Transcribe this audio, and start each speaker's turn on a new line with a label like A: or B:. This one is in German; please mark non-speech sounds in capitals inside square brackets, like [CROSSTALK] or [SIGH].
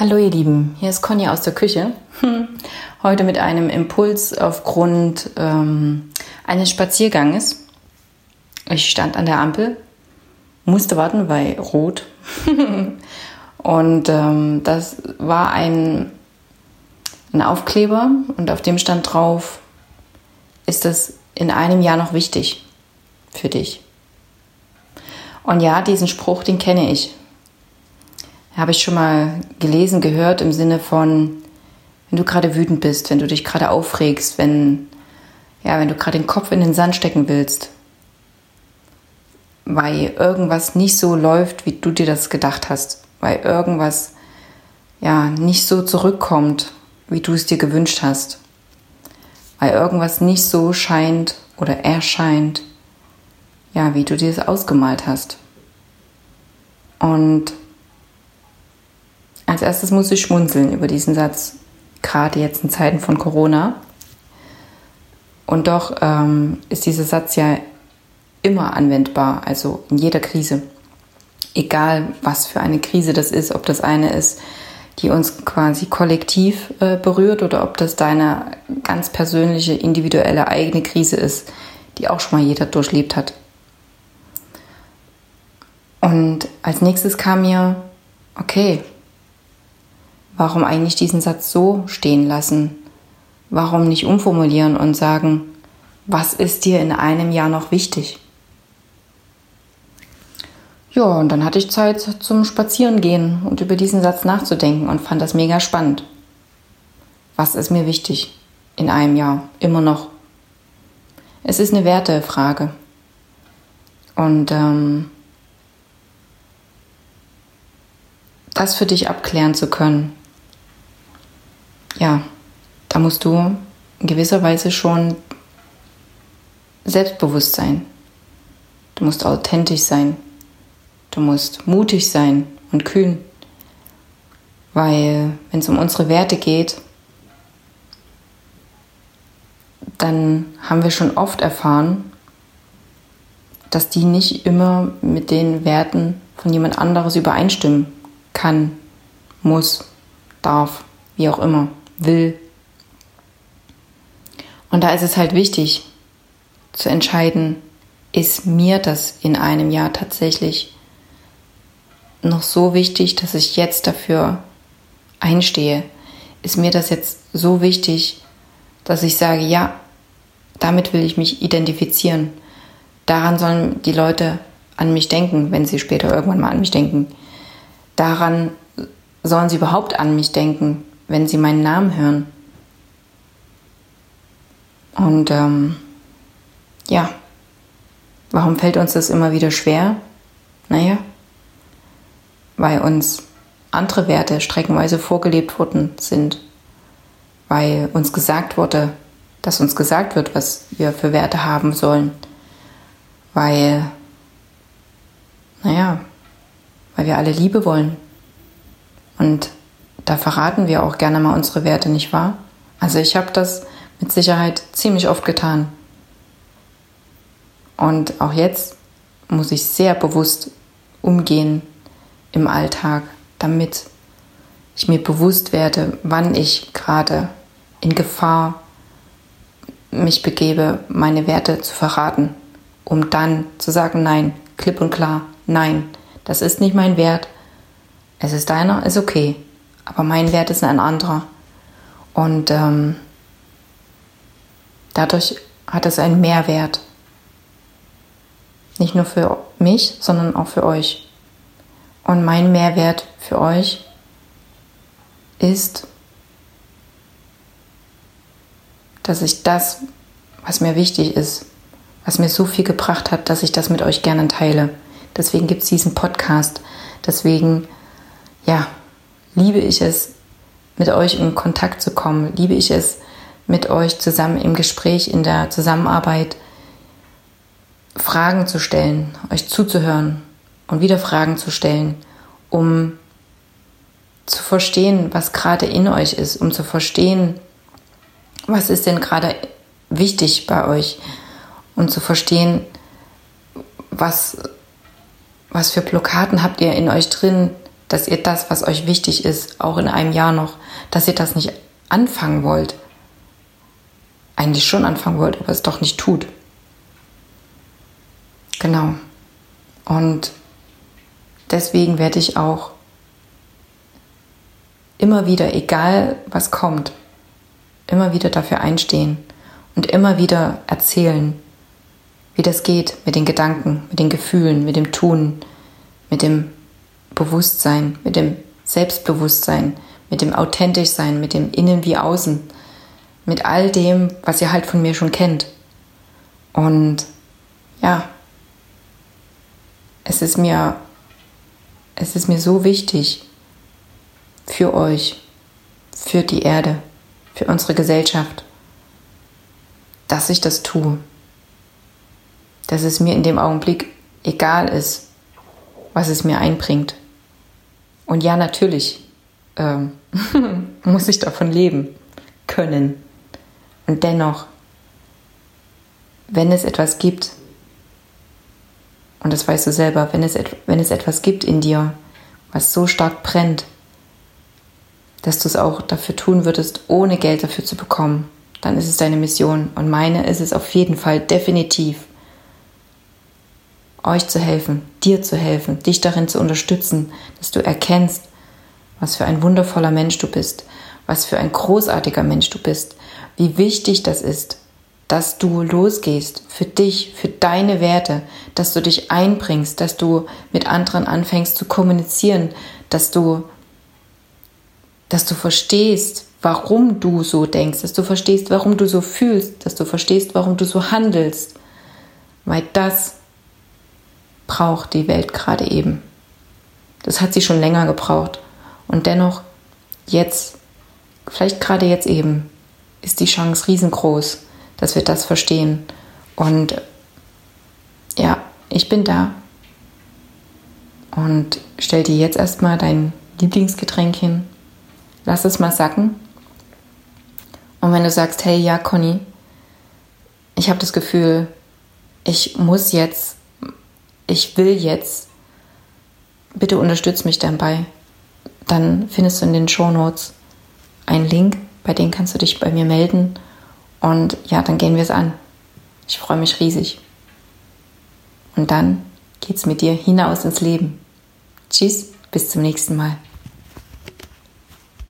A: Hallo ihr Lieben, hier ist Conny aus der Küche. Heute mit einem Impuls aufgrund ähm, eines Spazierganges. Ich stand an der Ampel, musste warten bei Rot. [LAUGHS] und ähm, das war ein, ein Aufkleber und auf dem stand drauf, ist das in einem Jahr noch wichtig für dich? Und ja, diesen Spruch, den kenne ich habe ich schon mal gelesen, gehört im Sinne von, wenn du gerade wütend bist, wenn du dich gerade aufregst, wenn, ja, wenn du gerade den Kopf in den Sand stecken willst, weil irgendwas nicht so läuft, wie du dir das gedacht hast, weil irgendwas ja nicht so zurückkommt, wie du es dir gewünscht hast, weil irgendwas nicht so scheint oder erscheint, ja, wie du dir es ausgemalt hast. Und als erstes muss ich schmunzeln über diesen Satz, gerade jetzt in Zeiten von Corona. Und doch ähm, ist dieser Satz ja immer anwendbar, also in jeder Krise. Egal, was für eine Krise das ist, ob das eine ist, die uns quasi kollektiv äh, berührt oder ob das deine ganz persönliche, individuelle eigene Krise ist, die auch schon mal jeder durchlebt hat. Und als nächstes kam mir, okay, Warum eigentlich diesen Satz so stehen lassen? Warum nicht umformulieren und sagen, was ist dir in einem Jahr noch wichtig? Ja, und dann hatte ich Zeit zum Spazierengehen und über diesen Satz nachzudenken und fand das mega spannend. Was ist mir wichtig in einem Jahr? Immer noch. Es ist eine Wertefrage. Und ähm, das für dich abklären zu können, ja, da musst du in gewisser Weise schon selbstbewusst sein. Du musst authentisch sein. Du musst mutig sein und kühn. Weil wenn es um unsere Werte geht, dann haben wir schon oft erfahren, dass die nicht immer mit den Werten von jemand anderes übereinstimmen kann, muss, darf, wie auch immer will. Und da ist es halt wichtig zu entscheiden, ist mir das in einem Jahr tatsächlich noch so wichtig, dass ich jetzt dafür einstehe? Ist mir das jetzt so wichtig, dass ich sage, ja, damit will ich mich identifizieren. Daran sollen die Leute an mich denken, wenn sie später irgendwann mal an mich denken. Daran sollen sie überhaupt an mich denken, wenn sie meinen Namen hören. Und ähm, ja, warum fällt uns das immer wieder schwer? Naja, weil uns andere Werte streckenweise vorgelebt worden sind, weil uns gesagt wurde, dass uns gesagt wird, was wir für Werte haben sollen, weil, naja, weil wir alle Liebe wollen. Und da verraten wir auch gerne mal unsere Werte, nicht wahr? Also ich habe das mit Sicherheit ziemlich oft getan. Und auch jetzt muss ich sehr bewusst umgehen im Alltag, damit ich mir bewusst werde, wann ich gerade in Gefahr mich begebe, meine Werte zu verraten, um dann zu sagen, nein, klipp und klar, nein, das ist nicht mein Wert, es ist deiner, ist okay aber mein Wert ist ein anderer. Und ähm, dadurch hat es einen Mehrwert. Nicht nur für mich, sondern auch für euch. Und mein Mehrwert für euch ist, dass ich das, was mir wichtig ist, was mir so viel gebracht hat, dass ich das mit euch gerne teile. Deswegen gibt es diesen Podcast. Deswegen, ja, liebe ich es, mit euch in Kontakt zu kommen, liebe ich es, mit euch zusammen im Gespräch, in der Zusammenarbeit Fragen zu stellen, euch zuzuhören und wieder Fragen zu stellen, um zu verstehen, was gerade in euch ist, um zu verstehen, was ist denn gerade wichtig bei euch und zu verstehen, was, was für Blockaden habt ihr in euch drin, dass ihr das, was euch wichtig ist, auch in einem Jahr noch, dass ihr das nicht anfangen wollt. Eigentlich schon anfangen wollt, aber es doch nicht tut. Genau. Und deswegen werde ich auch immer wieder, egal was kommt, immer wieder dafür einstehen und immer wieder erzählen, wie das geht mit den Gedanken, mit den Gefühlen, mit dem Tun, mit dem Bewusstsein, mit dem Selbstbewusstsein, mit dem Authentischsein, mit dem Innen wie Außen, mit all dem, was ihr halt von mir schon kennt. Und ja, es ist mir, es ist mir so wichtig für euch, für die Erde, für unsere Gesellschaft, dass ich das tue. Dass es mir in dem Augenblick egal ist, was es mir einbringt. Und ja, natürlich ähm, [LAUGHS] muss ich davon leben können. Und dennoch, wenn es etwas gibt, und das weißt du selber, wenn es, wenn es etwas gibt in dir, was so stark brennt, dass du es auch dafür tun würdest, ohne Geld dafür zu bekommen, dann ist es deine Mission. Und meine ist es auf jeden Fall definitiv, euch zu helfen, dir zu helfen, dich darin zu unterstützen, dass du erkennst, was für ein wundervoller Mensch du bist, was für ein großartiger Mensch du bist, wie wichtig das ist, dass du losgehst für dich, für deine Werte, dass du dich einbringst, dass du mit anderen anfängst zu kommunizieren, dass du, dass du verstehst, warum du so denkst, dass du verstehst, warum du so fühlst, dass du verstehst, warum du so handelst, weil das braucht die Welt gerade eben. Das hat sie schon länger gebraucht. Und dennoch, jetzt, vielleicht gerade jetzt eben, ist die Chance riesengroß, dass wir das verstehen. Und ja, ich bin da. Und stell dir jetzt erstmal dein Lieblingsgetränk hin. Lass es mal sacken. Und wenn du sagst, hey, ja, Conny, ich habe das Gefühl, ich muss jetzt, ich will jetzt, bitte unterstütz mich dabei. Dann findest du in den Show Notes einen Link, bei dem kannst du dich bei mir melden und ja, dann gehen wir es an. Ich freue mich riesig. Und dann geht's mit dir hinaus ins Leben. Tschüss, bis zum nächsten Mal.